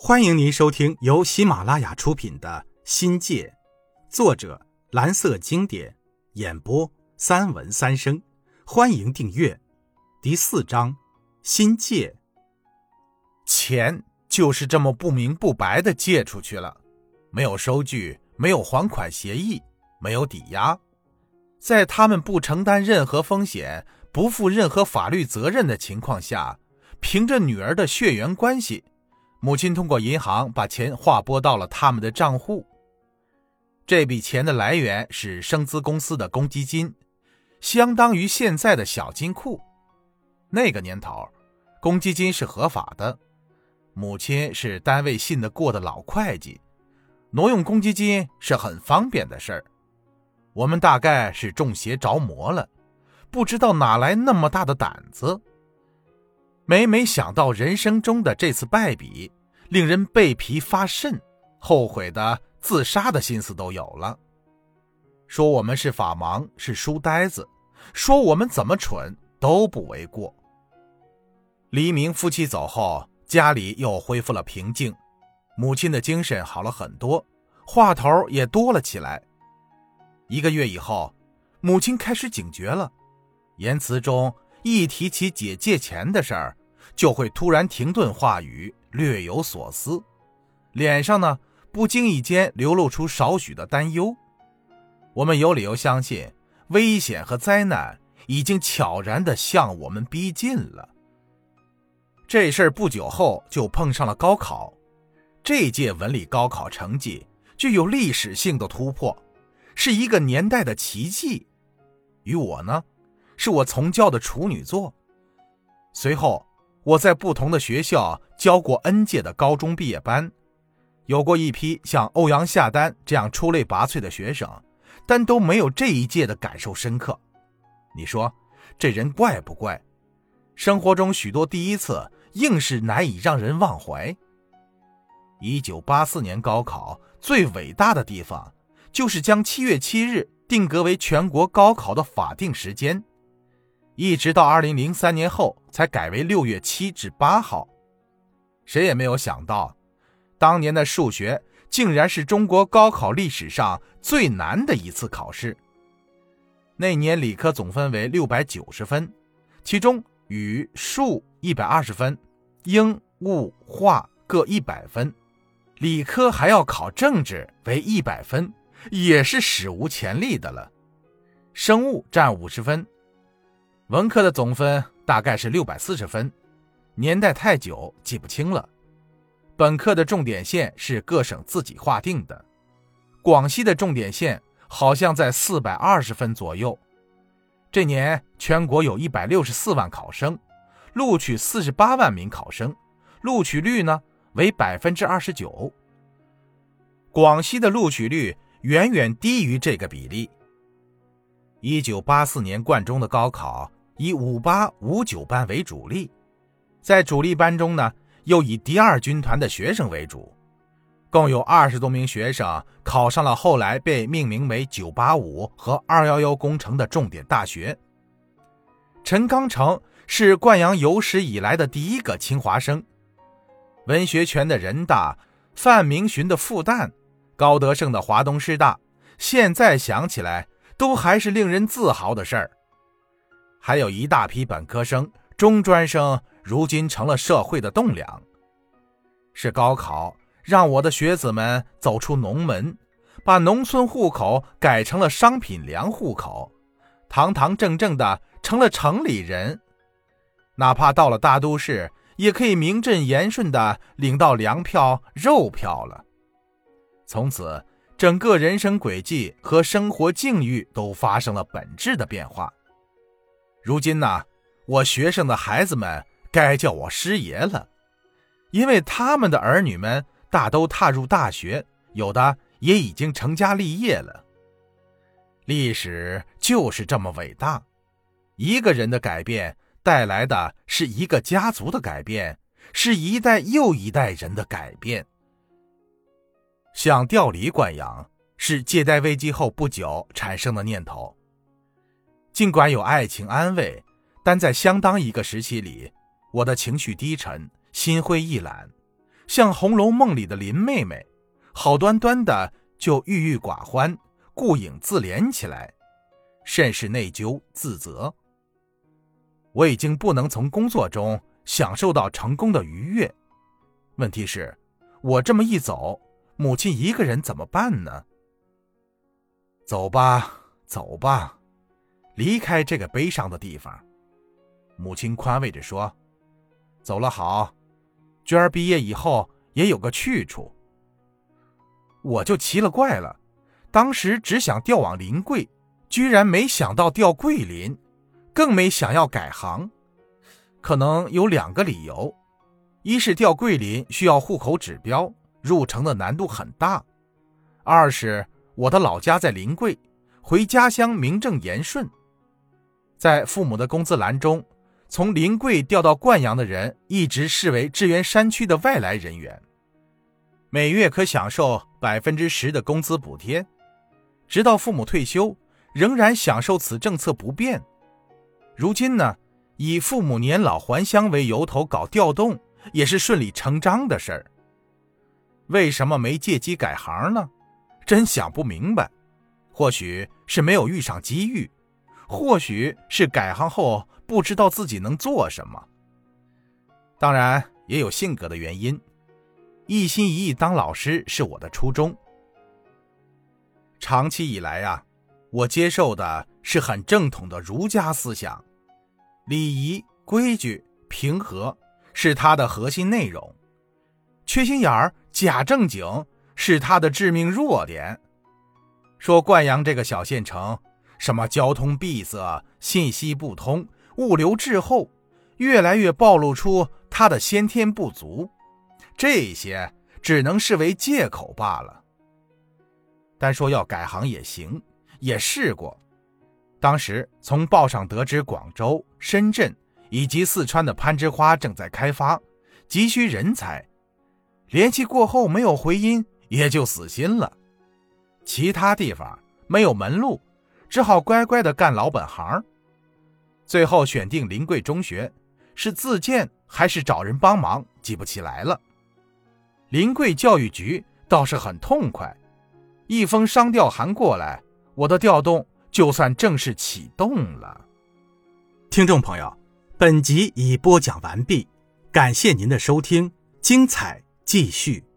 欢迎您收听由喜马拉雅出品的《新界》，作者蓝色经典，演播三文三生。欢迎订阅。第四章，新界。钱就是这么不明不白的借出去了，没有收据，没有还款协议，没有抵押，在他们不承担任何风险、不负任何法律责任的情况下，凭着女儿的血缘关系。母亲通过银行把钱划拨到了他们的账户。这笔钱的来源是生资公司的公积金，相当于现在的小金库。那个年头，公积金是合法的。母亲是单位信得过的老会计，挪用公积金是很方便的事儿。我们大概是中邪着魔了，不知道哪来那么大的胆子。每每想到人生中的这次败笔，令人背皮发瘆，后悔的自杀的心思都有了。说我们是法盲，是书呆子，说我们怎么蠢都不为过。黎明夫妻走后，家里又恢复了平静，母亲的精神好了很多，话头也多了起来。一个月以后，母亲开始警觉了，言辞中一提起姐借钱的事儿。就会突然停顿话语，略有所思，脸上呢不经意间流露出少许的担忧。我们有理由相信，危险和灾难已经悄然地向我们逼近了。这事儿不久后就碰上了高考，这届文理高考成绩具有历史性的突破，是一个年代的奇迹。与我呢，是我从教的处女座。随后。我在不同的学校教过 N 届的高中毕业班，有过一批像欧阳夏丹这样出类拔萃的学生，但都没有这一届的感受深刻。你说这人怪不怪？生活中许多第一次硬是难以让人忘怀。一九八四年高考最伟大的地方，就是将七月七日定格为全国高考的法定时间。一直到二零零三年后才改为六月七至八号，谁也没有想到，当年的数学竟然是中国高考历史上最难的一次考试。那年理科总分为六百九十分，其中语数一百二十分，英物化各一百分，理科还要考政治为一百分，也是史无前例的了。生物占五十分。文科的总分大概是六百四十分，年代太久记不清了。本科的重点线是各省自己划定的，广西的重点线好像在四百二十分左右。这年全国有一百六十四万考生，录取四十八万名考生，录取率呢为百分之二十九。广西的录取率远远低于这个比例。一九八四年贯中的高考。以五八五九班为主力，在主力班中呢，又以第二军团的学生为主，共有二十多名学生考上了后来被命名为“九八五”和“二幺幺”工程的重点大学。陈刚成是灌阳有史以来的第一个清华生，文学权的人大，范明巡的复旦，高德胜的华东师大，现在想起来都还是令人自豪的事儿。还有一大批本科生、中专生，如今成了社会的栋梁。是高考让我的学子们走出农门，把农村户口改成了商品粮户口，堂堂正正的成了城里人。哪怕到了大都市，也可以名正言顺的领到粮票、肉票了。从此，整个人生轨迹和生活境遇都发生了本质的变化。如今呢，我学生的孩子们该叫我师爷了，因为他们的儿女们大都踏入大学，有的也已经成家立业了。历史就是这么伟大，一个人的改变带来的是一个家族的改变，是一代又一代人的改变。想调离灌阳，是借贷危机后不久产生的念头。尽管有爱情安慰，但在相当一个时期里，我的情绪低沉，心灰意懒，像《红楼梦》里的林妹妹，好端端的就郁郁寡欢、顾影自怜起来，甚是内疚自责。我已经不能从工作中享受到成功的愉悦。问题是，我这么一走，母亲一个人怎么办呢？走吧，走吧，离开这个悲伤的地方。母亲宽慰着说：“走了好，娟儿毕业以后也有个去处。”我就奇了怪了，当时只想调往临桂，居然没想到调桂林。更没想要改行，可能有两个理由：一是调桂林需要户口指标，入城的难度很大；二是我的老家在临桂，回家乡名正言顺。在父母的工资栏中，从临桂调到灌阳的人一直视为支援山区的外来人员，每月可享受百分之十的工资补贴，直到父母退休，仍然享受此政策不变。如今呢，以父母年老还乡为由头搞调动，也是顺理成章的事儿。为什么没借机改行呢？真想不明白。或许是没有遇上机遇，或许是改行后不知道自己能做什么。当然也有性格的原因，一心一意当老师是我的初衷。长期以来啊，我接受的是很正统的儒家思想。礼仪、规矩、平和是他的核心内容，缺心眼儿、假正经是他的致命弱点。说灌阳这个小县城，什么交通闭塞、信息不通、物流滞后，越来越暴露出他的先天不足，这些只能视为借口罢了。单说要改行也行，也试过。当时从报上得知，广州、深圳以及四川的攀枝花正在开发，急需人才。联系过后没有回音，也就死心了。其他地方没有门路，只好乖乖的干老本行。最后选定临桂中学，是自荐还是找人帮忙，记不起来了。临桂教育局倒是很痛快，一封商调函过来，我的调动。就算正式启动了，听众朋友，本集已播讲完毕，感谢您的收听，精彩继续。